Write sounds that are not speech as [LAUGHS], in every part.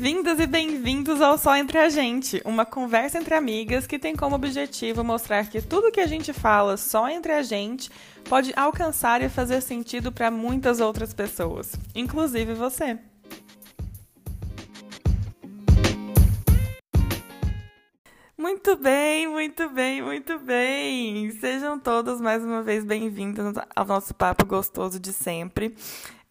Bem-vindas e bem-vindos ao Só Entre a Gente, uma conversa entre amigas que tem como objetivo mostrar que tudo que a gente fala só entre a gente pode alcançar e fazer sentido para muitas outras pessoas, inclusive você. Muito bem, muito bem, muito bem! Sejam todos mais uma vez bem-vindos ao nosso papo gostoso de sempre.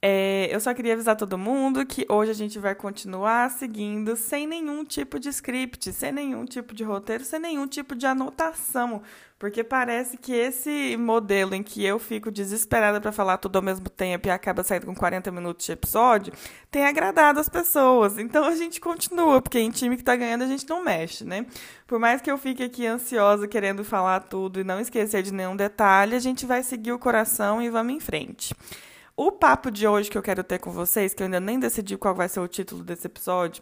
É, eu só queria avisar todo mundo que hoje a gente vai continuar seguindo sem nenhum tipo de script, sem nenhum tipo de roteiro, sem nenhum tipo de anotação, porque parece que esse modelo em que eu fico desesperada para falar tudo ao mesmo tempo e acaba saindo com 40 minutos de episódio, tem agradado as pessoas. Então a gente continua, porque em time que está ganhando a gente não mexe, né? Por mais que eu fique aqui ansiosa querendo falar tudo e não esquecer de nenhum detalhe, a gente vai seguir o coração e vamos em frente. O papo de hoje que eu quero ter com vocês, que eu ainda nem decidi qual vai ser o título desse episódio,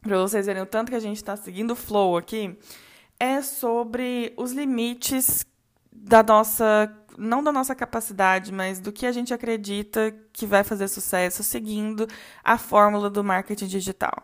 para vocês verem o tanto que a gente está seguindo o flow aqui, é sobre os limites da nossa, não da nossa capacidade, mas do que a gente acredita que vai fazer sucesso seguindo a fórmula do marketing digital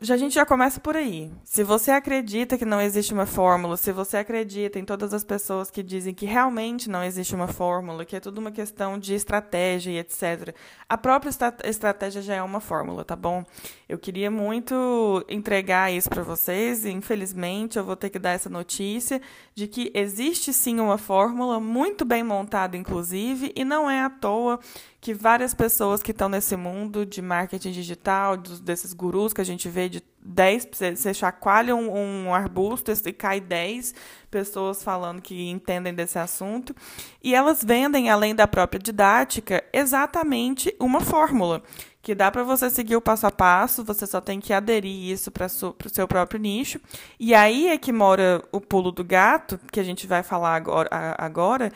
já, a gente já começa por aí. Se você acredita que não existe uma fórmula, se você acredita em todas as pessoas que dizem que realmente não existe uma fórmula, que é tudo uma questão de estratégia e etc., a própria estratégia já é uma fórmula, tá bom? Eu queria muito entregar isso para vocês e, infelizmente, eu vou ter que dar essa notícia de que existe sim uma fórmula, muito bem montada, inclusive, e não é à toa que várias pessoas que estão nesse mundo de marketing digital, dos, desses gurus que a gente vê de 10, você chacoalha um, um arbusto e cai 10 pessoas falando que entendem desse assunto, e elas vendem, além da própria didática, exatamente uma fórmula que dá para você seguir o passo a passo, você só tem que aderir isso para o seu próprio nicho. E aí é que mora o pulo do gato, que a gente vai falar agora, agora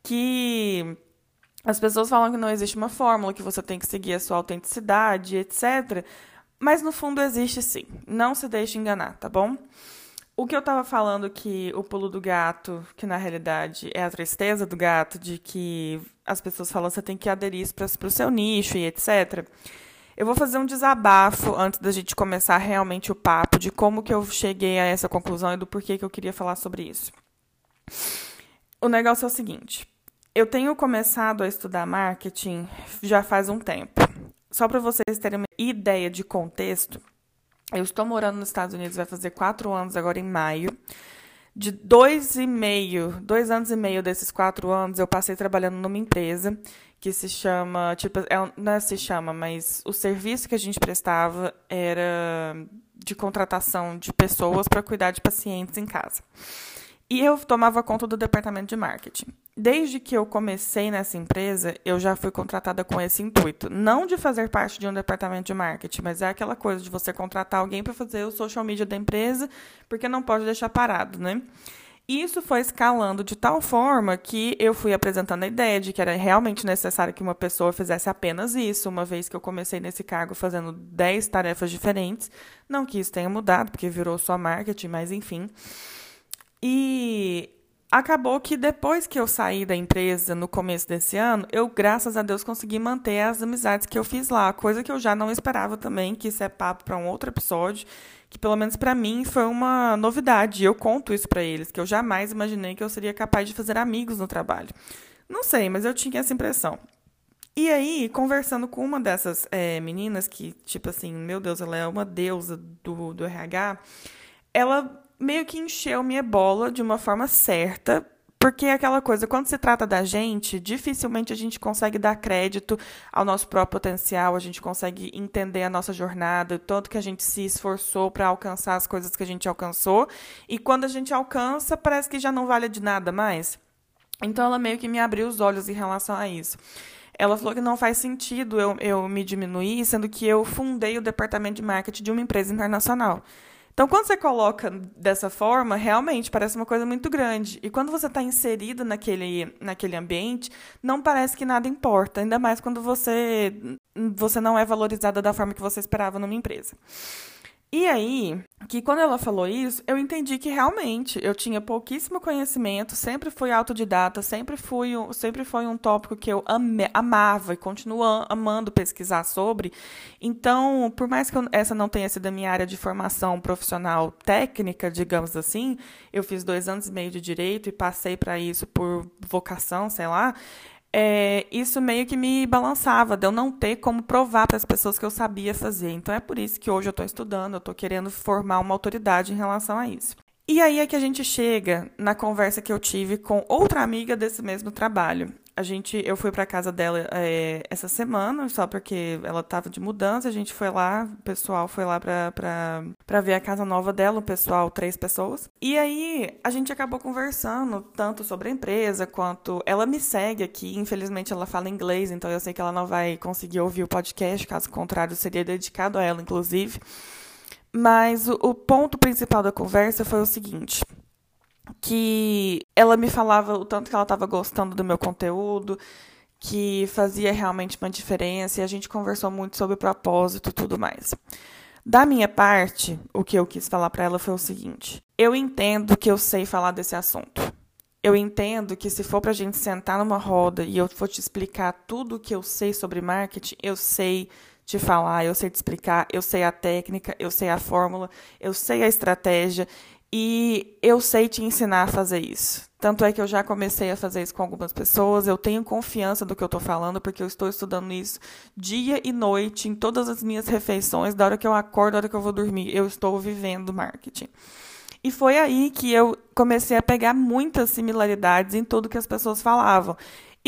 que as pessoas falam que não existe uma fórmula, que você tem que seguir a sua autenticidade, etc. Mas no fundo existe sim. Não se deixe enganar, tá bom? O que eu estava falando que o pulo do gato, que na realidade é a tristeza do gato, de que as pessoas falam que você tem que aderir para o seu nicho e etc. Eu vou fazer um desabafo antes da gente começar realmente o papo de como que eu cheguei a essa conclusão e do porquê que eu queria falar sobre isso. O negócio é o seguinte: eu tenho começado a estudar marketing já faz um tempo. Só para vocês terem uma ideia de contexto, eu estou morando nos Estados Unidos, vai fazer quatro anos agora em maio. De dois e meio, dois anos e meio desses quatro anos, eu passei trabalhando numa empresa que se chama, tipo, é, não é se chama, mas o serviço que a gente prestava era de contratação de pessoas para cuidar de pacientes em casa. E eu tomava conta do departamento de marketing. Desde que eu comecei nessa empresa, eu já fui contratada com esse intuito. Não de fazer parte de um departamento de marketing, mas é aquela coisa de você contratar alguém para fazer o social media da empresa, porque não pode deixar parado, né? Isso foi escalando de tal forma que eu fui apresentando a ideia de que era realmente necessário que uma pessoa fizesse apenas isso, uma vez que eu comecei nesse cargo fazendo 10 tarefas diferentes. Não que isso tenha mudado, porque virou só marketing, mas enfim. E acabou que depois que eu saí da empresa no começo desse ano, eu, graças a Deus, consegui manter as amizades que eu fiz lá, coisa que eu já não esperava também, que isso é papo para um outro episódio, que pelo menos para mim foi uma novidade. Eu conto isso para eles, que eu jamais imaginei que eu seria capaz de fazer amigos no trabalho. Não sei, mas eu tinha essa impressão. E aí, conversando com uma dessas é, meninas, que, tipo assim, meu Deus, ela é uma deusa do, do RH, ela meio que encheu minha bola de uma forma certa, porque é aquela coisa, quando se trata da gente, dificilmente a gente consegue dar crédito ao nosso próprio potencial, a gente consegue entender a nossa jornada, o tanto que a gente se esforçou para alcançar as coisas que a gente alcançou, e quando a gente alcança, parece que já não vale de nada mais. Então ela meio que me abriu os olhos em relação a isso. Ela falou que não faz sentido eu, eu me diminuir, sendo que eu fundei o departamento de marketing de uma empresa internacional. Então, quando você coloca dessa forma, realmente parece uma coisa muito grande. E quando você está inserido naquele, naquele ambiente, não parece que nada importa, ainda mais quando você, você não é valorizada da forma que você esperava numa empresa. E aí, que quando ela falou isso, eu entendi que realmente eu tinha pouquíssimo conhecimento, sempre fui autodidata, sempre fui sempre foi um tópico que eu ame, amava e continuo amando pesquisar sobre. Então, por mais que eu, essa não tenha sido a minha área de formação profissional técnica, digamos assim, eu fiz dois anos e meio de direito e passei para isso por vocação, sei lá é, isso meio que me balançava, de eu não ter como provar para as pessoas que eu sabia fazer. Então é por isso que hoje eu estou estudando, eu estou querendo formar uma autoridade em relação a isso. E aí é que a gente chega na conversa que eu tive com outra amiga desse mesmo trabalho a gente, eu fui para casa dela é, essa semana, só porque ela estava de mudança. A gente foi lá, o pessoal foi lá para ver a casa nova dela, o pessoal, três pessoas. E aí a gente acabou conversando tanto sobre a empresa quanto. Ela me segue aqui, infelizmente ela fala inglês, então eu sei que ela não vai conseguir ouvir o podcast, caso contrário, seria dedicado a ela, inclusive. Mas o, o ponto principal da conversa foi o seguinte que ela me falava o tanto que ela estava gostando do meu conteúdo, que fazia realmente uma diferença, e a gente conversou muito sobre propósito e tudo mais. Da minha parte, o que eu quis falar para ela foi o seguinte: eu entendo que eu sei falar desse assunto. Eu entendo que se for para a gente sentar numa roda e eu for te explicar tudo o que eu sei sobre marketing, eu sei te falar, eu sei te explicar, eu sei a técnica, eu sei a fórmula, eu sei a estratégia, e eu sei te ensinar a fazer isso. Tanto é que eu já comecei a fazer isso com algumas pessoas. Eu tenho confiança do que eu estou falando, porque eu estou estudando isso dia e noite, em todas as minhas refeições, da hora que eu acordo, da hora que eu vou dormir. Eu estou vivendo marketing. E foi aí que eu comecei a pegar muitas similaridades em tudo que as pessoas falavam.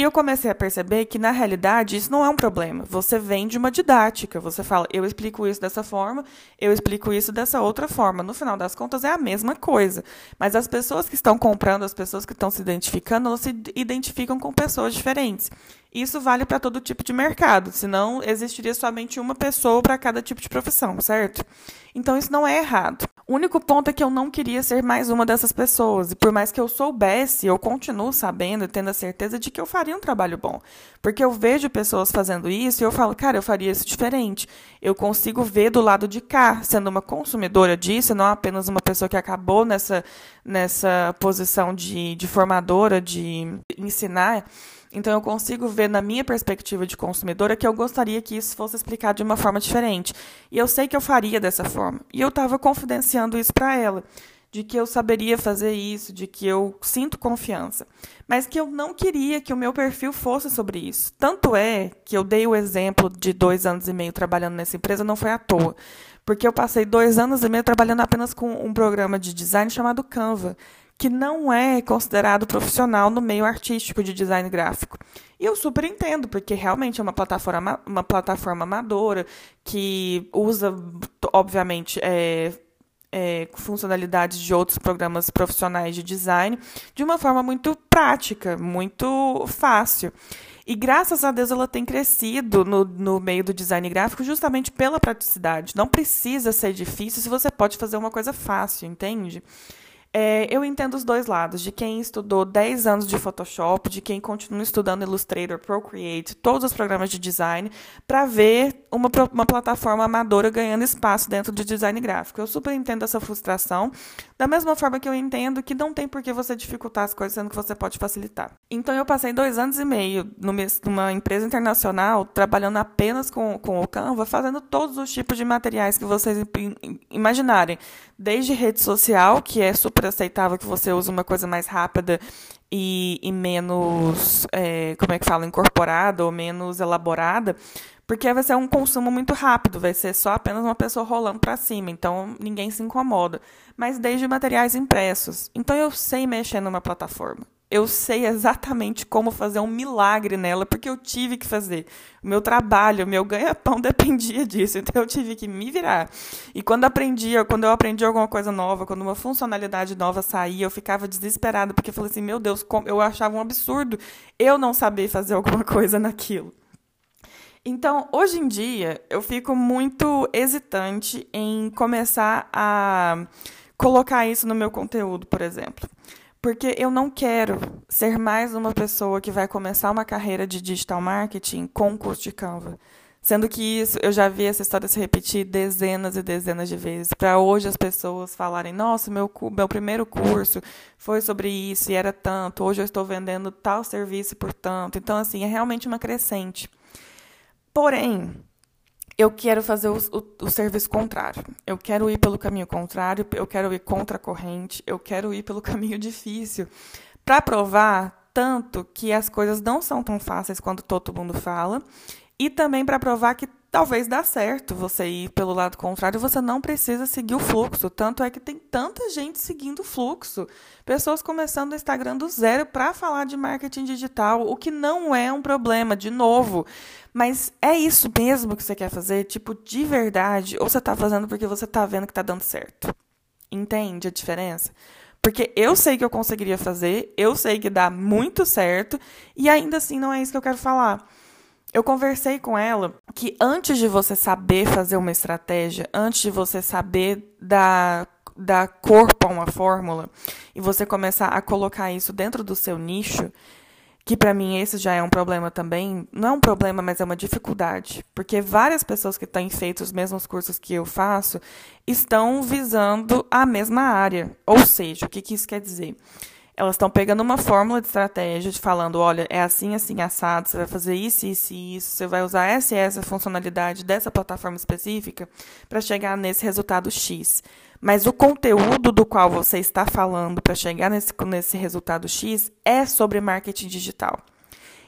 E eu comecei a perceber que, na realidade, isso não é um problema. Você vende uma didática. Você fala, eu explico isso dessa forma, eu explico isso dessa outra forma. No final das contas, é a mesma coisa. Mas as pessoas que estão comprando, as pessoas que estão se identificando, elas se identificam com pessoas diferentes. Isso vale para todo tipo de mercado, senão existiria somente uma pessoa para cada tipo de profissão, certo? Então isso não é errado. O único ponto é que eu não queria ser mais uma dessas pessoas, e por mais que eu soubesse, eu continuo sabendo e tendo a certeza de que eu faria um trabalho bom. Porque eu vejo pessoas fazendo isso e eu falo, cara, eu faria isso diferente. Eu consigo ver do lado de cá, sendo uma consumidora disso, não apenas uma pessoa que acabou nessa, nessa posição de, de formadora, de ensinar. Então eu consigo ver na minha perspectiva de consumidora que eu gostaria que isso fosse explicado de uma forma diferente. E eu sei que eu faria dessa forma. E eu estava confidenciando isso para ela, de que eu saberia fazer isso, de que eu sinto confiança, mas que eu não queria que o meu perfil fosse sobre isso. Tanto é que eu dei o exemplo de dois anos e meio trabalhando nessa empresa, não foi à toa. Porque eu passei dois anos e meio trabalhando apenas com um programa de design chamado Canva que não é considerado profissional no meio artístico de design gráfico. E eu super entendo, porque realmente é uma plataforma, uma plataforma amadora que usa, obviamente, é, é, funcionalidades de outros programas profissionais de design de uma forma muito prática, muito fácil. E graças a Deus ela tem crescido no, no meio do design gráfico justamente pela praticidade. Não precisa ser difícil se você pode fazer uma coisa fácil, entende? É, eu entendo os dois lados, de quem estudou 10 anos de Photoshop, de quem continua estudando Illustrator, Procreate, todos os programas de design, para ver uma, uma plataforma amadora ganhando espaço dentro de design gráfico. Eu super entendo essa frustração, da mesma forma que eu entendo que não tem por que você dificultar as coisas, sendo que você pode facilitar. Então, eu passei dois anos e meio numa empresa internacional, trabalhando apenas com, com o Canva, fazendo todos os tipos de materiais que vocês imaginarem. Desde rede social, que é super super aceitável que você use uma coisa mais rápida e, e menos, é, como é que fala, incorporada ou menos elaborada, porque vai ser um consumo muito rápido, vai ser só apenas uma pessoa rolando para cima, então ninguém se incomoda. Mas desde materiais impressos. Então eu sei mexer numa plataforma eu sei exatamente como fazer um milagre nela, porque eu tive que fazer. O meu trabalho, o meu ganha-pão [LAUGHS] dependia disso, então eu tive que me virar. E quando aprendia, quando eu aprendi alguma coisa nova, quando uma funcionalidade nova saía, eu ficava desesperada, porque eu falei assim, meu Deus, eu achava um absurdo eu não saber fazer alguma [LAUGHS] coisa naquilo. Então, hoje em dia, eu fico muito hesitante em começar a colocar isso no meu conteúdo, por exemplo. Porque eu não quero ser mais uma pessoa que vai começar uma carreira de digital marketing com curso de Canva. Sendo que isso, eu já vi essa história se repetir dezenas e dezenas de vezes. Para hoje as pessoas falarem: nossa, meu, meu primeiro curso foi sobre isso e era tanto, hoje eu estou vendendo tal serviço por tanto. Então, assim, é realmente uma crescente. Porém, eu quero fazer o, o, o, serviço contrário. Eu quero ir pelo caminho contrário, eu quero ir contra a corrente, eu quero ir pelo [LAUGHS] caminho difícil. Para provar tanto que as coisas não são tão fáceis quanto todo mundo fala e também para provar que talvez dá certo você ir pelo lado contrário, você não precisa seguir o fluxo. Tanto é que tem tanta gente seguindo o fluxo. Pessoas começando o Instagram do zero para falar de marketing digital, o que não é um problema, de novo. Mas é isso mesmo que você quer fazer, tipo, de verdade, ou você está fazendo porque você está vendo que está dando certo. Entende a diferença? Porque eu sei que eu conseguiria fazer, eu sei que dá muito certo, e ainda assim não é isso que eu quero falar. Eu conversei com ela que antes de você saber fazer uma estratégia, antes de você saber dar, dar corpo a uma fórmula e você começar a colocar isso dentro do seu nicho, que para mim esse já é um problema também, não é um problema, mas é uma dificuldade, porque várias pessoas que têm feito os mesmos cursos que eu faço estão visando a mesma área. Ou seja, o que, que isso quer dizer? Elas estão pegando uma fórmula de estratégia, de falando, olha, é assim, assim, assado, você vai fazer isso, isso e isso, você vai usar essa e essa funcionalidade dessa plataforma específica para chegar nesse resultado X. Mas o conteúdo do qual você está falando para chegar nesse, nesse resultado X é sobre marketing digital.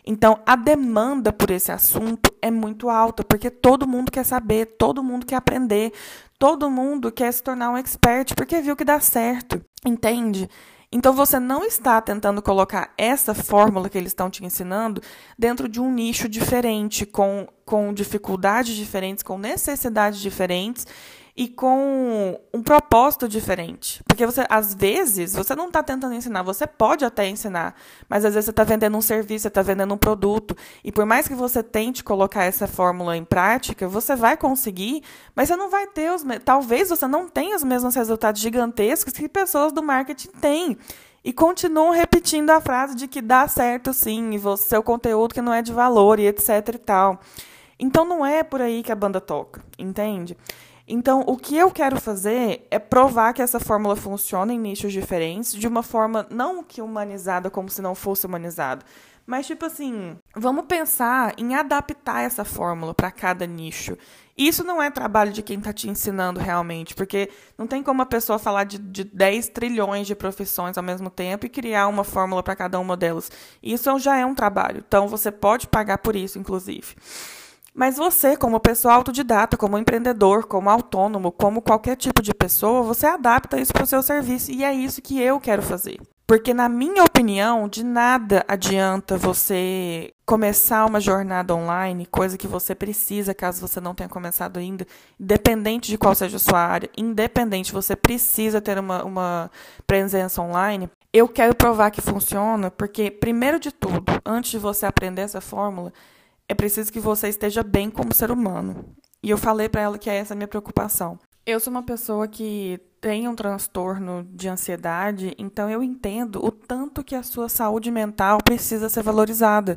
Então, a demanda por esse assunto é muito alta, porque todo mundo quer saber, todo mundo quer aprender, todo mundo quer se tornar um expert, porque viu que dá certo, entende? Então você não está tentando colocar essa fórmula que eles estão te ensinando dentro de um nicho diferente, com, com dificuldades diferentes, com necessidades diferentes e com um propósito diferente. Porque você, às vezes, você não está tentando ensinar, você pode até ensinar, mas às vezes você está vendendo um serviço, você está vendendo um produto. E por mais que você tente colocar essa fórmula em prática, você vai conseguir, mas você não vai ter os. Talvez você não tenha os mesmos resultados gigantescos que pessoas do marketing têm. E continuam repetindo a frase de que dá certo sim, e você, seu conteúdo que não é de valor e etc e tal. Então não é por aí que a banda toca, entende? Então, o que eu quero fazer é provar que essa fórmula funciona em nichos diferentes, de uma forma não que humanizada, como se não fosse humanizada, mas tipo assim, vamos pensar em adaptar essa fórmula para cada nicho. Isso não é trabalho de quem está te ensinando realmente, porque não tem como a pessoa falar de, de 10 trilhões de profissões ao mesmo tempo e criar uma fórmula para cada uma delas. Isso já é um trabalho, então você pode pagar por isso, inclusive. Mas você, como pessoa autodidata, como empreendedor, como autônomo, como qualquer tipo de pessoa, você adapta isso para o seu serviço e é isso que eu quero fazer. Porque, na minha opinião, de nada adianta você começar uma jornada online, coisa que você precisa caso você não tenha começado ainda, independente de qual seja a sua área, independente, você precisa ter uma, uma presença online. Eu quero provar que funciona, porque, primeiro de tudo, antes de você aprender essa fórmula, é preciso que você esteja bem como ser humano. E eu falei para ela que é essa a minha preocupação. Eu sou uma pessoa que tem um transtorno de ansiedade, então eu entendo o tanto que a sua saúde mental precisa ser valorizada.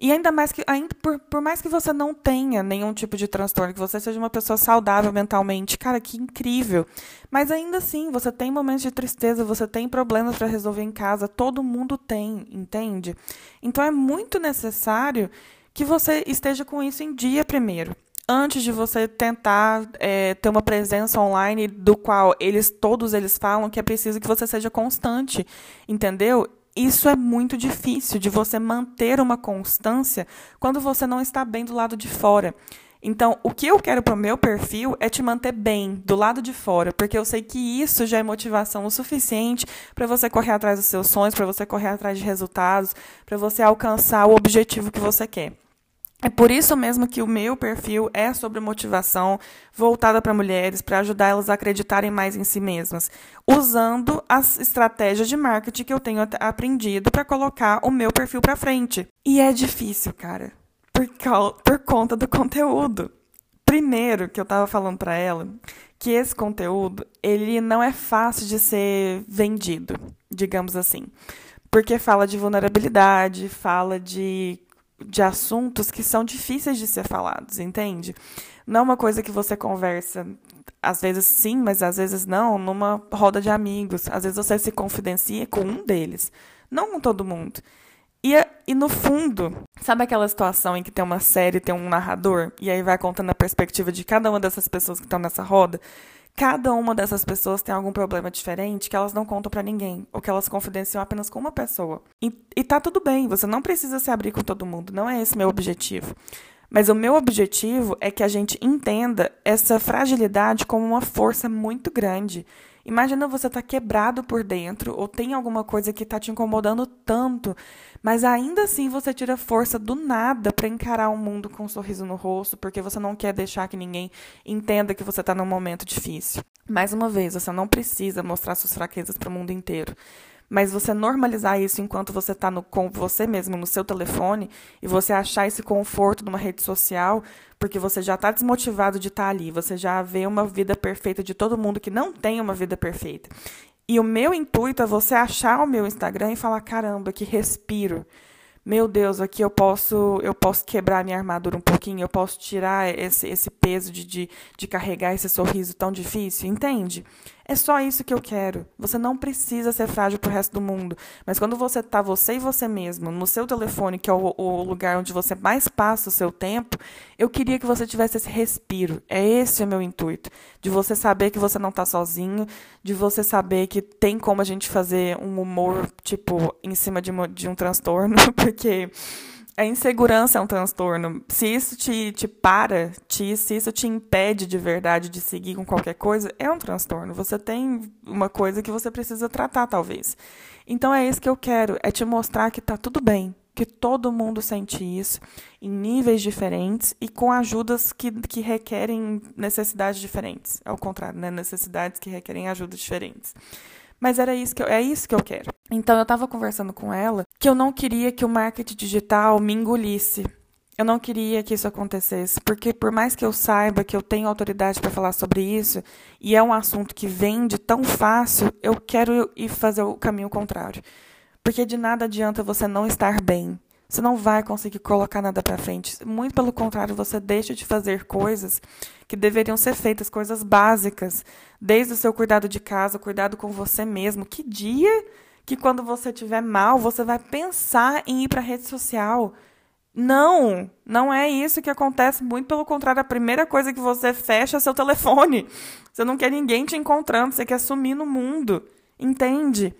E ainda mais que, ainda por, por mais que você não tenha nenhum tipo de transtorno, que você seja uma pessoa saudável mentalmente, cara, que incrível. Mas ainda assim, você tem momentos de tristeza, você tem problemas para resolver em casa, todo mundo tem, entende? Então é muito necessário que você esteja com isso em dia primeiro. Antes de você tentar é, ter uma presença online do qual eles todos eles falam que é preciso que você seja constante, entendeu? Isso é muito difícil de você manter uma constância quando você não está bem do lado de fora. Então, o que eu quero para o meu perfil é te manter bem do lado de fora, porque eu sei que isso já é motivação o suficiente para você correr atrás dos seus sonhos, para você correr atrás de resultados, para você alcançar o objetivo que você quer. É por isso mesmo que o meu perfil é sobre motivação voltada para mulheres, para ajudar elas a acreditarem mais em si mesmas, usando as estratégias de marketing que eu tenho aprendido para colocar o meu perfil para frente. E é difícil, cara, por, por conta do conteúdo. Primeiro, que eu estava falando para ela, que esse conteúdo, ele não é fácil de ser vendido, digamos assim. Porque fala de vulnerabilidade, fala de de assuntos que são difíceis de ser falados, entende? Não é uma coisa que você conversa, às vezes sim, mas às vezes não, numa roda de amigos. Às vezes você se confidencia com um deles, não com todo mundo. E, e no fundo, sabe aquela situação em que tem uma série, tem um narrador, e aí vai contando a perspectiva de cada uma dessas pessoas que estão nessa roda? Cada uma dessas pessoas tem algum problema diferente que elas não contam para ninguém, ou que elas confidenciam apenas com uma pessoa. E, e tá tudo bem, você não precisa se abrir com todo mundo, não é esse meu objetivo. Mas o meu objetivo é que a gente entenda essa fragilidade como uma força muito grande. Imagina você tá quebrado por dentro ou tem alguma coisa que está te incomodando tanto, mas ainda assim você tira força do nada para encarar o mundo com um sorriso no rosto, porque você não quer deixar que ninguém entenda que você está num momento difícil. Mais uma vez, você não precisa mostrar suas fraquezas para o mundo inteiro. Mas você normalizar isso enquanto você está com você mesmo no seu telefone e você achar esse conforto numa rede social, porque você já está desmotivado de estar tá ali, você já vê uma vida perfeita de todo mundo que não tem uma vida perfeita. E o meu intuito é você achar o meu Instagram e falar: caramba, que respiro meu Deus, aqui eu posso eu posso quebrar minha armadura um pouquinho, eu posso tirar esse, esse peso de, de, de carregar esse sorriso tão difícil, entende? É só isso que eu quero. Você não precisa ser frágil pro resto do mundo. Mas quando você tá você e você mesmo no seu telefone, que é o, o lugar onde você mais passa o seu tempo, eu queria que você tivesse esse respiro. É esse o meu intuito. De você saber que você não tá sozinho, de você saber que tem como a gente fazer um humor, tipo, em cima de, uma, de um transtorno, [LAUGHS] porque a insegurança é um transtorno. Se isso te, te para, te, se isso te impede de verdade de seguir com qualquer coisa, é um transtorno. Você tem uma coisa que você precisa tratar, talvez. Então é isso que eu quero, é te mostrar que tá tudo bem, que todo mundo sente isso, em níveis diferentes e com ajudas que, que requerem necessidades diferentes. Ao contrário, né? necessidades que requerem ajudas diferentes. Mas era isso que eu, é isso que eu quero. Então eu estava conversando com ela que eu não queria que o marketing digital me engolisse. Eu não queria que isso acontecesse, porque por mais que eu saiba que eu tenho autoridade para falar sobre isso, e é um assunto que vende tão fácil, eu quero ir fazer o caminho contrário. Porque de nada adianta você não estar bem. Você não vai conseguir colocar nada para frente. Muito pelo contrário, você deixa de fazer coisas que deveriam ser feitas, coisas básicas, desde o seu cuidado de casa, cuidado com você mesmo. Que dia que quando você estiver mal, você vai pensar em ir para a rede social? Não, não é isso que acontece. Muito pelo contrário, a primeira coisa que você fecha é seu telefone. Você não quer ninguém te encontrando, você quer sumir no mundo. Entende?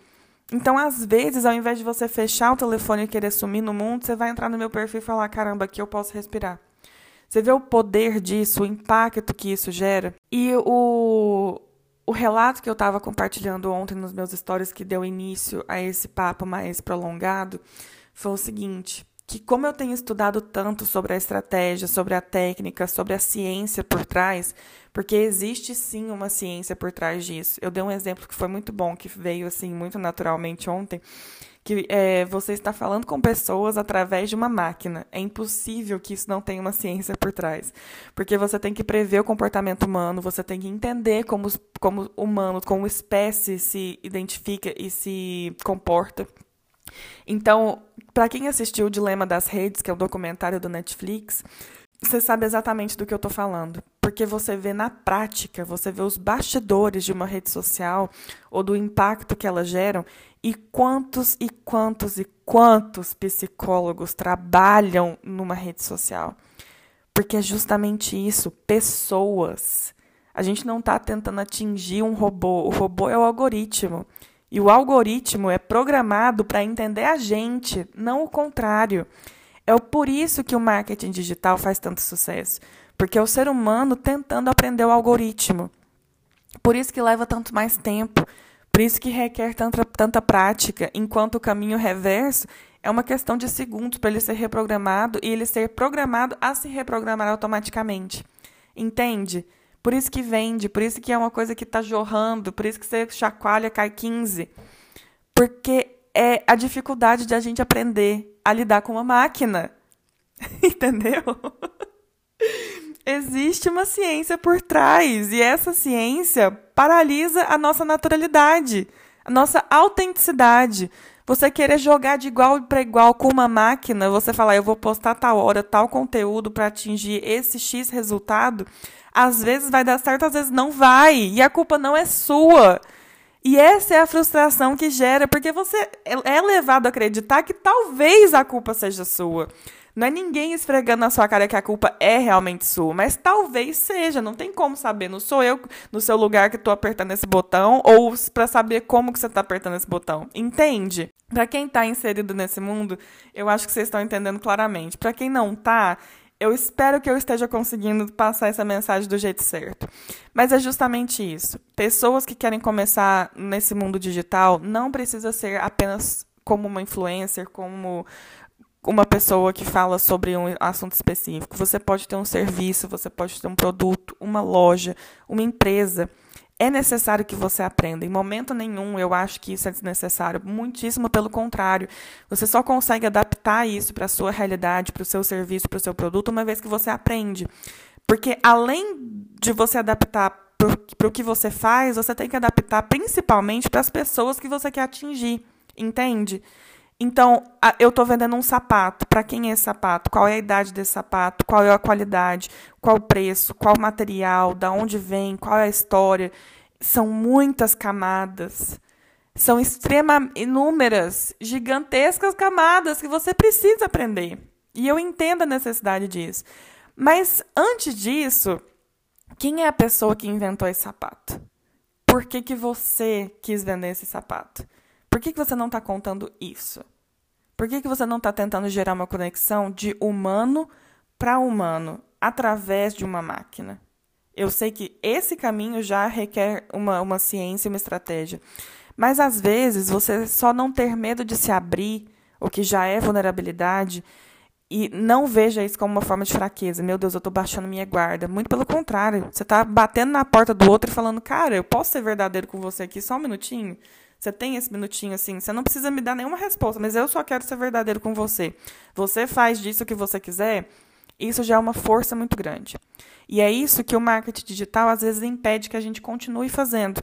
Então, às vezes, ao invés de você fechar o telefone e querer sumir no mundo, você vai entrar no meu perfil e falar: caramba, aqui eu posso respirar. Você vê o poder disso, o impacto que isso gera. E o, o relato que eu estava compartilhando ontem nos meus stories, que deu início a esse papo mais prolongado, foi o seguinte: que como eu tenho estudado tanto sobre a estratégia, sobre a técnica, sobre a ciência por trás, porque existe sim uma ciência por trás disso. Eu dei um exemplo que foi muito bom, que veio assim muito naturalmente ontem, que é, você está falando com pessoas através de uma máquina. É impossível que isso não tenha uma ciência por trás, porque você tem que prever o comportamento humano, você tem que entender como, como humano, como espécie se identifica e se comporta. Então, para quem assistiu o Dilema das Redes, que é o documentário do Netflix, você sabe exatamente do que eu estou falando. Porque você vê na prática, você vê os bastidores de uma rede social ou do impacto que elas geram e quantos e quantos e quantos psicólogos trabalham numa rede social. Porque é justamente isso, pessoas. A gente não está tentando atingir um robô, o robô é o algoritmo. E o algoritmo é programado para entender a gente, não o contrário. É por isso que o marketing digital faz tanto sucesso, porque é o ser humano tentando aprender o algoritmo. Por isso que leva tanto mais tempo, por isso que requer tanta, tanta prática, enquanto o caminho reverso é uma questão de segundos para ele ser reprogramado e ele ser programado a se reprogramar automaticamente. Entende? Por isso que vende, por isso que é uma coisa que está jorrando, por isso que você chacoalha, cai 15. Porque é a dificuldade de a gente aprender a lidar com uma máquina. [LAUGHS] Entendeu? Existe uma ciência por trás e essa ciência paralisa a nossa naturalidade, a nossa autenticidade. Você querer jogar de igual para igual com uma máquina, você falar, eu vou postar tal hora, tal conteúdo para atingir esse X resultado, às vezes vai dar certo, às vezes não vai. E a culpa não é sua. E essa é a frustração que gera, porque você é levado a acreditar que talvez a culpa seja sua. Não é ninguém esfregando na sua cara que a culpa é realmente sua, mas talvez seja. Não tem como saber. Não sou eu no seu lugar que estou apertando esse botão ou para saber como que você está apertando esse botão. Entende? Para quem está inserido nesse mundo, eu acho que vocês estão entendendo claramente. Para quem não está, eu espero que eu esteja conseguindo passar essa mensagem do jeito certo. Mas é justamente isso. Pessoas que querem começar nesse mundo digital não precisa ser apenas como uma influencer, como uma pessoa que fala sobre um assunto específico. Você pode ter um serviço, você pode ter um produto, uma loja, uma empresa. É necessário que você aprenda. Em momento nenhum eu acho que isso é desnecessário. Muitíssimo pelo contrário. Você só consegue adaptar isso para a sua realidade, para o seu serviço, para o seu produto, uma vez que você aprende. Porque além de você adaptar para o que você faz, você tem que adaptar principalmente para as pessoas que você quer atingir. Entende? Então, eu estou vendendo um sapato. Para quem é esse sapato? Qual é a idade desse sapato? Qual é a qualidade? Qual o preço? Qual o material? Da onde vem? Qual é a história? São muitas camadas. São extrema, inúmeras, gigantescas camadas que você precisa aprender. E eu entendo a necessidade disso. Mas antes disso, quem é a pessoa que inventou esse sapato? Por que, que você quis vender esse sapato? Por que, que você não está contando isso? Por que, que você não está tentando gerar uma conexão de humano para humano através de uma máquina? Eu sei que esse caminho já requer uma, uma ciência, uma estratégia. Mas às vezes você só não ter medo de se abrir, o que já é vulnerabilidade, e não veja isso como uma forma de fraqueza. Meu Deus, eu estou baixando minha guarda. Muito pelo contrário. Você está batendo na porta do outro e falando, cara, eu posso ser verdadeiro com você aqui só um minutinho? Você tem esse minutinho assim, você não precisa me dar nenhuma resposta, mas eu só quero ser verdadeiro com você. Você faz disso o que você quiser, isso já é uma força muito grande. E é isso que o marketing digital às vezes impede que a gente continue fazendo.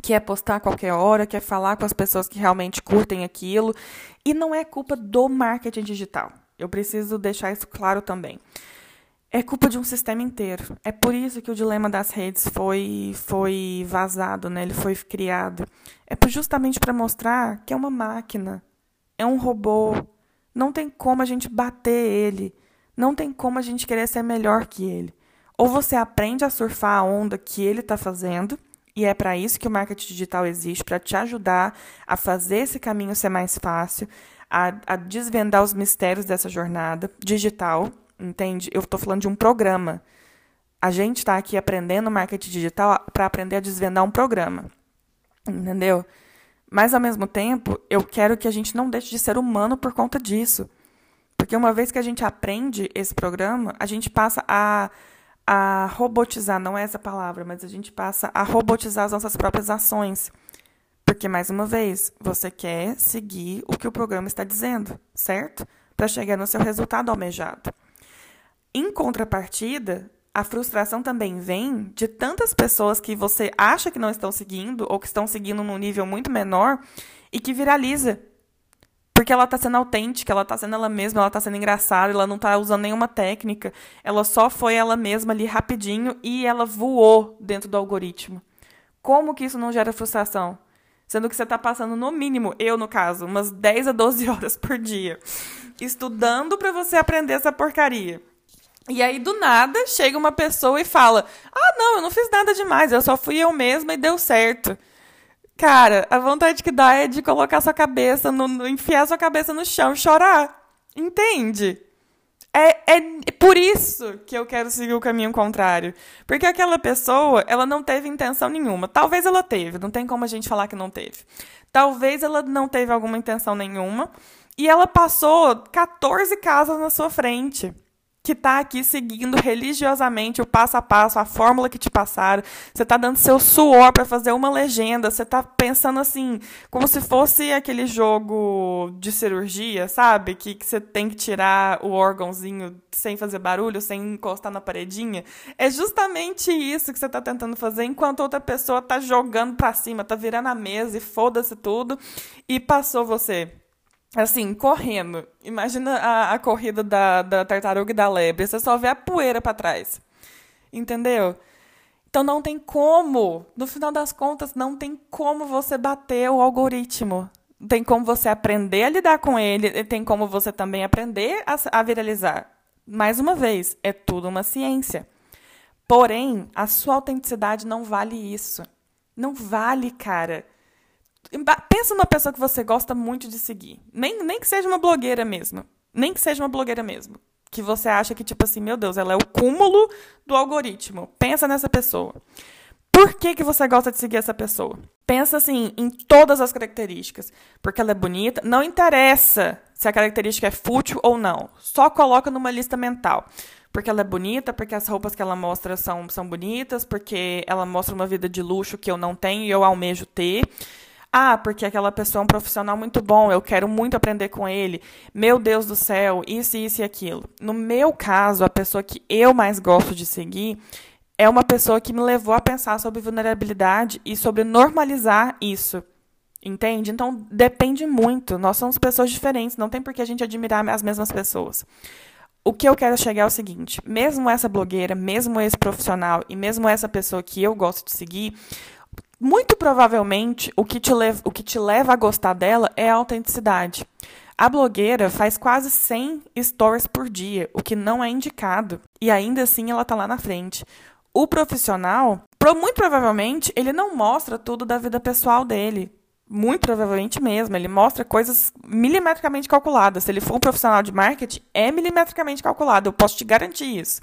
Que é postar a qualquer hora, que é falar com as pessoas que realmente curtem aquilo. E não é culpa do marketing digital. Eu preciso deixar isso claro também é culpa de um sistema inteiro. É por isso que o dilema das redes foi, foi vazado, né? ele foi criado. É justamente para mostrar que é uma máquina, é um robô. Não tem como a gente bater ele. Não tem como a gente querer ser melhor que ele. Ou você aprende a surfar a onda que ele está fazendo, e é para isso que o marketing digital existe para te ajudar a fazer esse caminho ser mais fácil, a, a desvendar os mistérios dessa jornada digital entende? Eu estou falando de um programa. A gente está aqui aprendendo marketing digital para aprender a desvendar um programa, entendeu? Mas, ao mesmo tempo, eu quero que a gente não deixe de ser humano por conta disso. Porque uma vez que a gente aprende esse programa, a gente passa a, a robotizar não é essa palavra, mas a gente passa a robotizar as nossas próprias ações. Porque, mais uma vez, você quer seguir o que o programa está dizendo, certo? Para chegar no seu resultado almejado. Em contrapartida, a frustração também vem de tantas pessoas que você acha que não estão seguindo ou que estão seguindo num nível muito menor e que viraliza. Porque ela está sendo autêntica, ela está sendo ela mesma, ela está sendo engraçada, ela não está usando nenhuma técnica. Ela só foi ela mesma ali rapidinho e ela voou dentro do algoritmo. Como que isso não gera frustração? Sendo que você está passando, no mínimo, eu no caso, umas 10 a 12 [LAUGHS] horas por dia, estudando para você aprender essa porcaria. E aí, do nada, chega uma pessoa e fala: Ah, não, eu não fiz nada demais, eu só fui eu mesma e deu certo. Cara, a vontade que dá é de colocar sua cabeça, no, no enfiar sua cabeça no chão e chorar. Entende? É, é por isso que eu quero seguir o caminho contrário. Porque aquela pessoa, ela não teve intenção nenhuma. Talvez ela teve, não tem como a gente falar que não teve. Talvez ela não teve alguma intenção nenhuma. E ela passou 14 casas na sua frente que está aqui seguindo religiosamente o passo a passo, a fórmula que te passaram. Você está dando seu suor para fazer uma legenda. Você está pensando assim, como se fosse aquele jogo de cirurgia, sabe? Que, que você tem que tirar o órgãozinho sem fazer barulho, sem encostar na paredinha. É justamente isso que você está tentando fazer, enquanto outra pessoa está jogando para cima, está virando a mesa e foda-se tudo, e passou você assim, correndo. Imagina a, a corrida da, da tartaruga e da lebre. Você só vê a poeira para trás. Entendeu? Então não tem como, no final das contas, não tem como você bater o algoritmo. Tem como você aprender a lidar com ele, tem como você também aprender a, a viralizar. Mais uma vez, é tudo uma ciência. Porém, a sua autenticidade não vale isso. Não vale, cara. Pensa numa pessoa que você gosta muito de seguir. Nem, nem que seja uma blogueira mesmo. Nem que seja uma blogueira mesmo. Que você acha que, tipo assim, meu Deus, ela é o cúmulo do algoritmo. Pensa nessa pessoa. Por que, que você gosta de seguir essa pessoa? Pensa assim, em todas as características. Porque ela é bonita. Não interessa se a característica é fútil ou não. Só coloca numa lista mental. Porque ela é bonita, porque as roupas que ela mostra são, são bonitas, porque ela mostra uma vida de luxo que eu não tenho e eu almejo ter ah, porque aquela pessoa é um profissional muito bom, eu quero muito aprender com ele. Meu Deus do céu, isso, isso e aquilo. No meu caso, a pessoa que eu mais gosto de seguir é uma pessoa que me levou a pensar sobre vulnerabilidade e sobre normalizar isso. Entende? Então depende muito. Nós somos pessoas diferentes, não tem por que a gente admirar as mesmas pessoas. O que eu quero chegar é o seguinte: mesmo essa blogueira, mesmo esse profissional e mesmo essa pessoa que eu gosto de seguir, muito provavelmente, o que, te leva, o que te leva a gostar dela é a autenticidade. A blogueira faz quase 100 stories por dia, o que não é indicado. E ainda assim ela está lá na frente. O profissional, muito provavelmente, ele não mostra tudo da vida pessoal dele. Muito provavelmente mesmo. Ele mostra coisas milimetricamente calculadas. Se ele for um profissional de marketing, é milimetricamente calculado. Eu posso te garantir isso.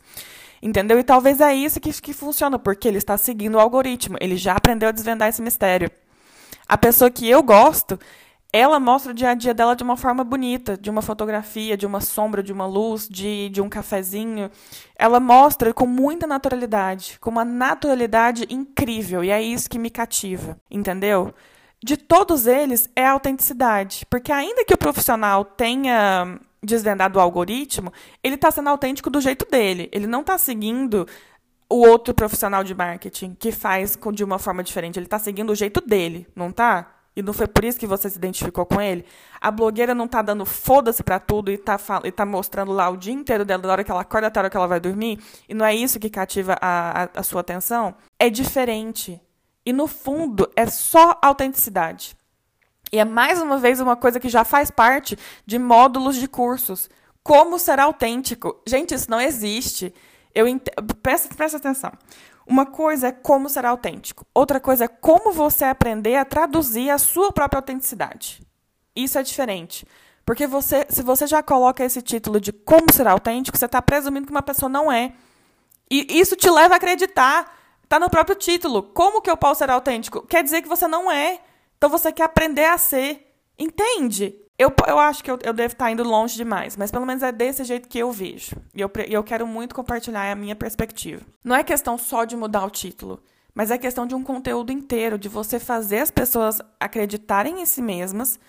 Entendeu? E talvez é isso que, que funciona, porque ele está seguindo o algoritmo, ele já aprendeu a desvendar esse mistério. A pessoa que eu gosto, ela mostra o dia a dia dela de uma forma bonita, de uma fotografia, de uma sombra, de uma luz, de, de um cafezinho. Ela mostra com muita naturalidade, com uma naturalidade incrível, e é isso que me cativa, entendeu? De todos eles é a autenticidade, porque ainda que o profissional tenha desvendado o algoritmo, ele está sendo autêntico do jeito dele. Ele não está seguindo o outro profissional de marketing que faz de uma forma diferente. Ele está seguindo o jeito dele, não tá? E não foi por isso que você se identificou com ele? A blogueira não está dando foda-se para tudo e está e tá mostrando lá o dia inteiro dela, da hora que ela acorda até a hora que ela vai dormir? E não é isso que cativa a, a, a sua atenção? É diferente. E no fundo, é só autenticidade. E é mais uma vez uma coisa que já faz parte de módulos de cursos. Como ser autêntico? Gente, isso não existe. Eu ent... presta, presta atenção. Uma coisa é como ser autêntico. Outra coisa é como você aprender a traduzir a sua própria autenticidade. Isso é diferente. Porque você, se você já coloca esse título de como ser autêntico, você está presumindo que uma pessoa não é. E isso te leva a acreditar. Está no próprio título. Como que eu posso ser autêntico? Quer dizer que você não é. Então você quer aprender a ser. Entende? Eu, eu acho que eu, eu devo estar indo longe demais, mas pelo menos é desse jeito que eu vejo. E eu, eu quero muito compartilhar a minha perspectiva. Não é questão só de mudar o título, mas é questão de um conteúdo inteiro, de você fazer as pessoas acreditarem em si mesmas.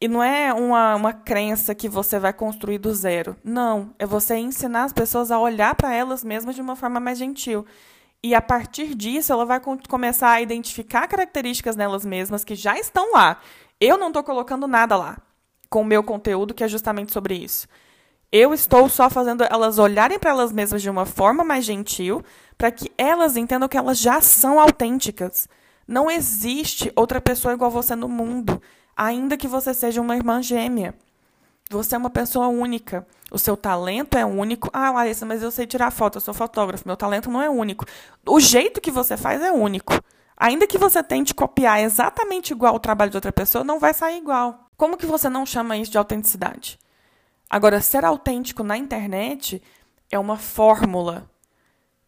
E não é uma, uma crença que você vai construir do zero. Não. É você ensinar as pessoas a olhar para elas mesmas de uma forma mais gentil. E a partir disso, ela vai começar a identificar características nelas mesmas que já estão lá. Eu não estou colocando nada lá com o meu conteúdo, que é justamente sobre isso. Eu estou só fazendo elas olharem para elas mesmas de uma forma mais gentil, para que elas entendam que elas já são autênticas. Não existe outra pessoa igual você no mundo, ainda que você seja uma irmã gêmea. Você é uma pessoa única. O seu talento é único. Ah, Larissa, mas eu sei tirar foto, eu sou fotógrafo. Meu talento não é único. O jeito que você faz é único. Ainda que você tente copiar exatamente igual o trabalho de outra pessoa, não vai sair igual. Como que você não chama isso de autenticidade? Agora, ser autêntico na internet é uma fórmula.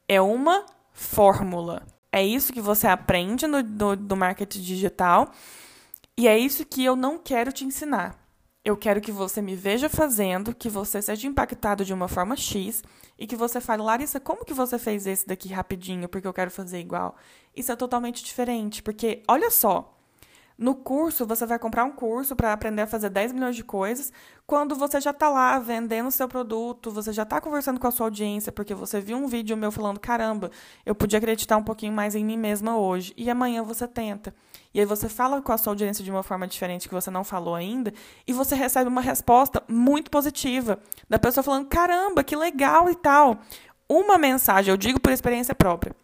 É uma fórmula. É isso que você aprende no, no marketing digital. E é isso que eu não quero te ensinar. Eu quero que você me veja fazendo, que você seja impactado de uma forma X e que você fale, Larissa, como que você fez esse daqui rapidinho? Porque eu quero fazer igual. Isso é totalmente diferente, porque olha só, no curso, você vai comprar um curso para aprender a fazer 10 milhões de coisas, quando você já está lá vendendo seu produto, você já está conversando com a sua audiência, porque você viu um vídeo meu falando: caramba, eu podia acreditar um pouquinho mais em mim mesma hoje. E amanhã você tenta. E aí você fala com a sua audiência de uma forma diferente que você não falou ainda, e você recebe uma resposta muito positiva da pessoa falando: caramba, que legal e tal. Uma mensagem, eu digo por experiência própria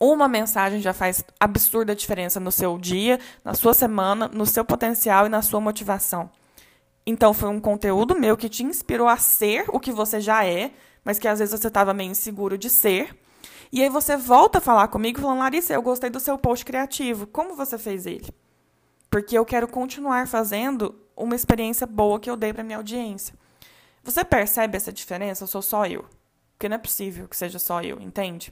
uma mensagem já faz absurda diferença no seu dia, na sua semana, no seu potencial e na sua motivação. Então, foi um conteúdo meu que te inspirou a ser o que você já é, mas que às vezes você estava meio inseguro de ser. E aí você volta a falar comigo falando, Larissa, eu gostei do seu post criativo. Como você fez ele? Porque eu quero continuar fazendo uma experiência boa que eu dei para minha audiência. Você percebe essa diferença? Eu sou só eu. Porque não é possível que seja só eu, entende?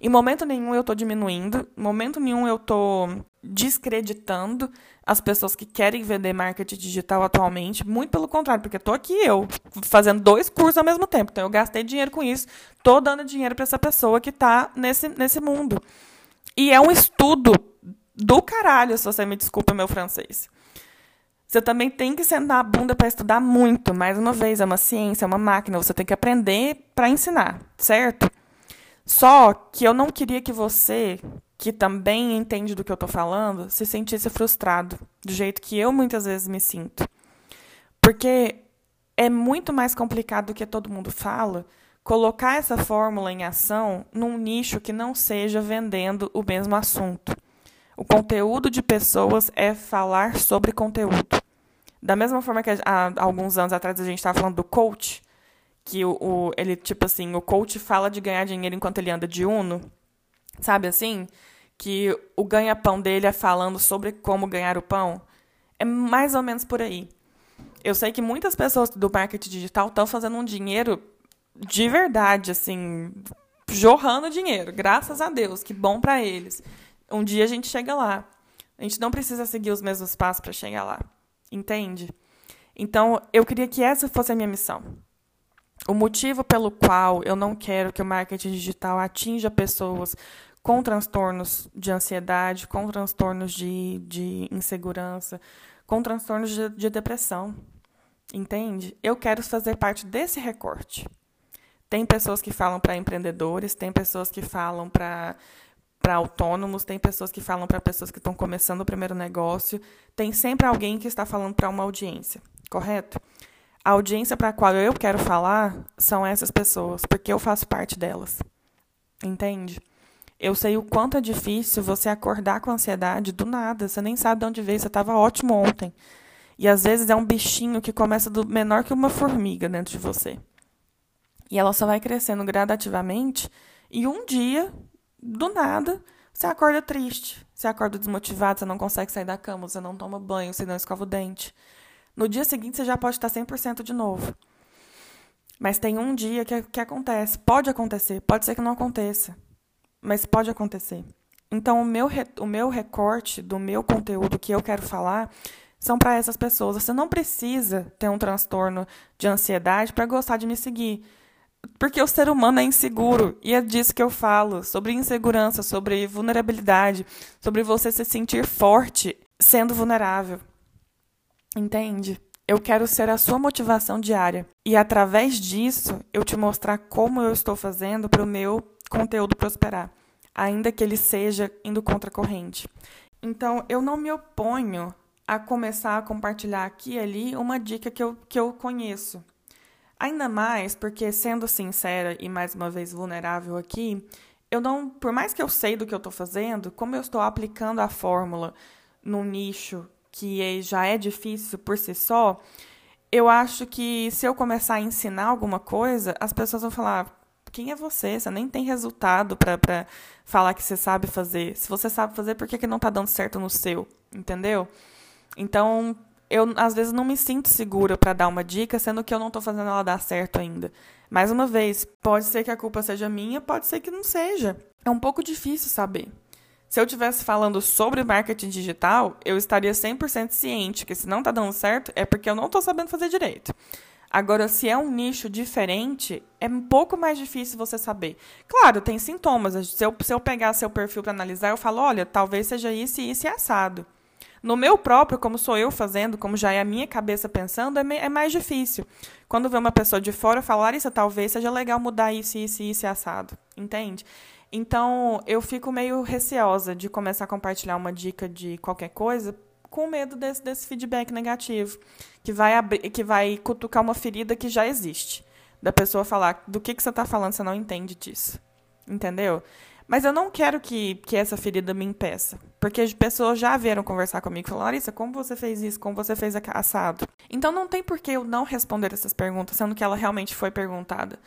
Em momento nenhum eu tô diminuindo, em momento nenhum eu tô descreditando as pessoas que querem vender marketing digital atualmente. Muito pelo contrário, porque tô aqui eu, fazendo dois cursos ao mesmo tempo. Então eu gastei dinheiro com isso, tô dando dinheiro para essa pessoa que tá nesse, nesse mundo. E é um estudo do caralho, se você me desculpa meu francês. Você também tem que sentar a bunda para estudar muito. Mais uma vez, é uma ciência, é uma máquina. Você tem que aprender para ensinar, certo? Só que eu não queria que você, que também entende do que eu estou falando, se sentisse frustrado, do jeito que eu muitas vezes me sinto. Porque é muito mais complicado do que todo mundo fala colocar essa fórmula em ação num nicho que não seja vendendo o mesmo assunto. O conteúdo de pessoas é falar sobre conteúdo. Da mesma forma que há alguns anos atrás a gente estava falando do coach, que o, o, ele, tipo assim, o coach fala de ganhar dinheiro enquanto ele anda de Uno, sabe assim? Que o ganha-pão dele é falando sobre como ganhar o pão. É mais ou menos por aí. Eu sei que muitas pessoas do marketing digital estão fazendo um dinheiro de verdade, assim, jorrando dinheiro, graças a Deus, que bom para eles. Um dia a gente chega lá. A gente não precisa seguir os mesmos passos para chegar lá. Entende? Então, eu queria que essa fosse a minha missão. O motivo pelo qual eu não quero que o marketing digital atinja pessoas com transtornos de ansiedade, com transtornos de, de insegurança, com transtornos de, de depressão. Entende? Eu quero fazer parte desse recorte. Tem pessoas que falam para empreendedores, tem pessoas que falam para para autônomos, tem pessoas que falam para pessoas que estão começando o primeiro negócio, tem sempre alguém que está falando para uma audiência, correto? A audiência para a qual eu quero falar são essas pessoas, porque eu faço parte delas. Entende? Eu sei o quanto é difícil você acordar com ansiedade do nada, você nem sabe de onde veio, você estava ótimo ontem. E às vezes é um bichinho que começa do menor que uma formiga dentro de você. E ela só vai crescendo gradativamente, e um dia do nada, você acorda triste, você acorda desmotivado, você não consegue sair da cama, você não toma banho, você não escova o dente. No dia seguinte, você já pode estar 100% de novo. Mas tem um dia que, que acontece. Pode acontecer, pode ser que não aconteça, mas pode acontecer. Então, o meu, o meu recorte do meu conteúdo que eu quero falar são para essas pessoas. Você não precisa ter um transtorno de ansiedade para gostar de me seguir. Porque o ser humano é inseguro. E é disso que eu falo. Sobre insegurança, sobre vulnerabilidade, sobre você se sentir forte sendo vulnerável. Entende? Eu quero ser a sua motivação diária. E através disso, eu te mostrar como eu estou fazendo para o meu conteúdo prosperar. Ainda que ele seja indo contra a corrente. Então, eu não me oponho a começar a compartilhar aqui e ali uma dica que eu, que eu conheço. Ainda mais porque, sendo sincera e mais uma vez vulnerável aqui, eu não, por mais que eu sei do que eu estou fazendo, como eu estou aplicando a fórmula num nicho que é, já é difícil por si só, eu acho que se eu começar a ensinar alguma coisa, as pessoas vão falar: quem é você? Você nem tem resultado para falar que você sabe fazer. Se você sabe fazer, por que, que não está dando certo no seu? Entendeu? Então, eu às vezes não me sinto segura para dar uma dica, sendo que eu não estou fazendo ela dar certo ainda. Mais uma vez, pode ser que a culpa seja minha, pode ser que não seja. É um pouco difícil saber. Se eu estivesse falando sobre marketing digital, eu estaria 100% ciente que se não está dando certo é porque eu não estou sabendo fazer direito. Agora, se é um nicho diferente, é um pouco mais difícil você saber. Claro, tem sintomas. Se eu, se eu pegar seu perfil para analisar, eu falo, olha, talvez seja isso, isso e assado. No meu próprio, como sou eu fazendo, como já é a minha cabeça pensando, é, é mais difícil. Quando vê uma pessoa de fora, eu falo, Larissa, talvez seja legal mudar isso, isso, isso e assado. Entende? Então, eu fico meio receosa de começar a compartilhar uma dica de qualquer coisa com medo desse, desse feedback negativo, que vai, que vai cutucar uma ferida que já existe. Da pessoa falar, do que, que você está falando, você não entende disso. Entendeu? Mas eu não quero que, que essa ferida me impeça. Porque as pessoas já vieram conversar comigo e falaram, Larissa, como você fez isso? Como você fez assado? Então não tem por que eu não responder essas perguntas, sendo que ela realmente foi perguntada.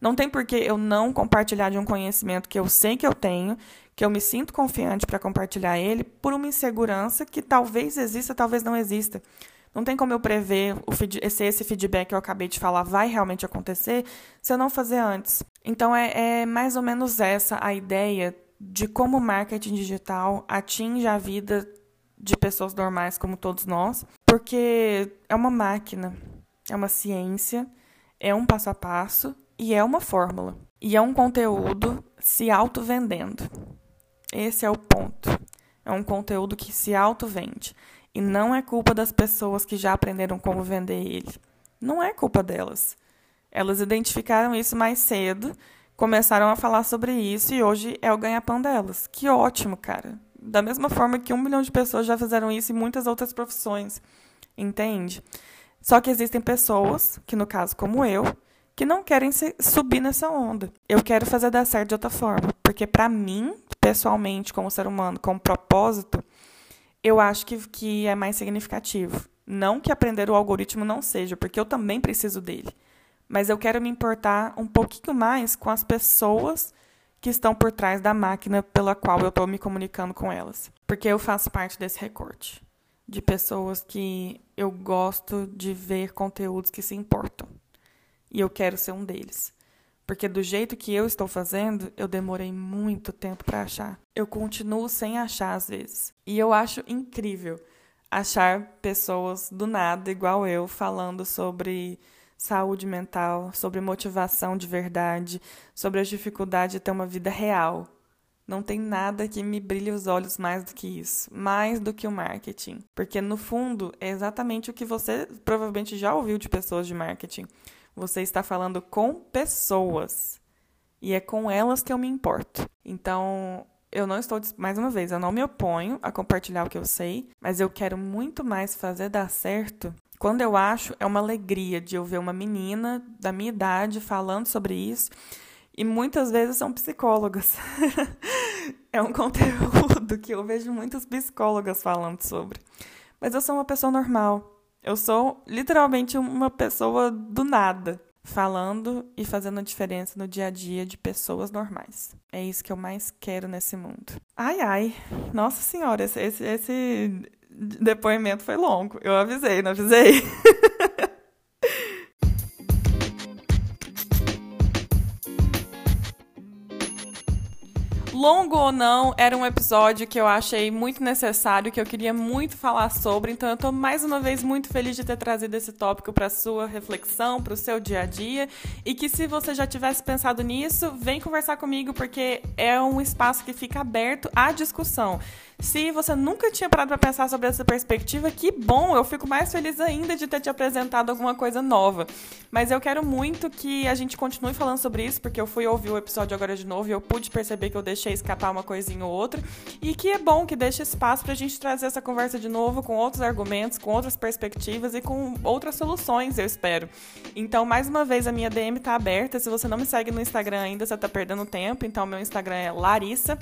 Não tem por que eu não compartilhar de um conhecimento que eu sei que eu tenho, que eu me sinto confiante para compartilhar ele, por uma insegurança que talvez exista, talvez não exista. Não tem como eu prever se esse feedback que eu acabei de falar vai realmente acontecer se eu não fazer antes. Então é, é mais ou menos essa a ideia de como o marketing digital atinge a vida de pessoas normais como todos nós, porque é uma máquina, é uma ciência, é um passo a passo e é uma fórmula. E é um conteúdo se auto-vendendo. Esse é o ponto. É um conteúdo que se auto-vende. E não é culpa das pessoas que já aprenderam como vender ele. Não é culpa delas. Elas identificaram isso mais cedo, começaram a falar sobre isso e hoje é o ganha-pão delas. Que ótimo, cara. Da mesma forma que um milhão de pessoas já fizeram isso em muitas outras profissões. Entende? Só que existem pessoas, que no caso como eu, que não querem subir nessa onda. Eu quero fazer dar certo de outra forma. Porque para mim, pessoalmente, como ser humano, como propósito, eu acho que, que é mais significativo. Não que aprender o algoritmo não seja, porque eu também preciso dele. Mas eu quero me importar um pouquinho mais com as pessoas que estão por trás da máquina pela qual eu estou me comunicando com elas. Porque eu faço parte desse recorte de pessoas que eu gosto de ver conteúdos que se importam. E eu quero ser um deles. Porque do jeito que eu estou fazendo, eu demorei muito tempo para achar. Eu continuo sem achar às vezes. E eu acho incrível achar pessoas do nada, igual eu, falando sobre saúde mental, sobre motivação de verdade, sobre a dificuldade de ter uma vida real. Não tem nada que me brilhe os olhos mais do que isso, mais do que o marketing. Porque no fundo é exatamente o que você provavelmente já ouviu de pessoas de marketing. Você está falando com pessoas. E é com elas que eu me importo. Então, eu não estou, mais uma vez, eu não me oponho a compartilhar o que eu sei, mas eu quero muito mais fazer dar certo. Quando eu acho, é uma alegria de eu ver uma menina da minha idade falando sobre isso. E muitas vezes são psicólogas. [LAUGHS] é um conteúdo que eu vejo muitas psicólogas falando sobre. Mas eu sou uma pessoa normal. Eu sou literalmente uma pessoa do nada, falando e fazendo a diferença no dia a dia de pessoas normais. É isso que eu mais quero nesse mundo. Ai, ai. Nossa senhora, esse, esse, esse depoimento foi longo. Eu avisei, não avisei? [LAUGHS] Longo ou não, era um episódio que eu achei muito necessário, que eu queria muito falar sobre, então eu tô mais uma vez muito feliz de ter trazido esse tópico para sua reflexão, para o seu dia a dia, e que se você já tivesse pensado nisso, vem conversar comigo porque é um espaço que fica aberto à discussão. Se você nunca tinha parado para pensar sobre essa perspectiva, que bom! Eu fico mais feliz ainda de ter te apresentado alguma coisa nova. Mas eu quero muito que a gente continue falando sobre isso, porque eu fui ouvir o episódio agora de novo e eu pude perceber que eu deixei escapar uma coisinha ou outra. E que é bom que deixe espaço para a gente trazer essa conversa de novo com outros argumentos, com outras perspectivas e com outras soluções, eu espero. Então, mais uma vez, a minha DM está aberta. Se você não me segue no Instagram ainda, você está perdendo tempo. Então, meu Instagram é Larissa.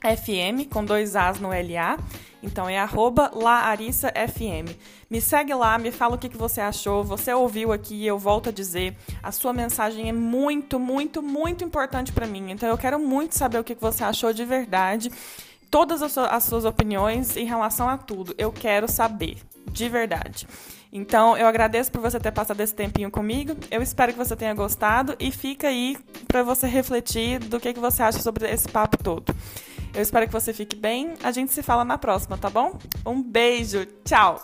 FM, com dois As no LA. Então é arroba laarissafm. Me segue lá, me fala o que, que você achou. Você ouviu aqui, eu volto a dizer. A sua mensagem é muito, muito, muito importante para mim. Então eu quero muito saber o que, que você achou de verdade. Todas as suas opiniões em relação a tudo. Eu quero saber, de verdade. Então, eu agradeço por você ter passado esse tempinho comigo. Eu espero que você tenha gostado e fica aí para você refletir do que, que você acha sobre esse papo todo. Eu espero que você fique bem. A gente se fala na próxima, tá bom? Um beijo, tchau!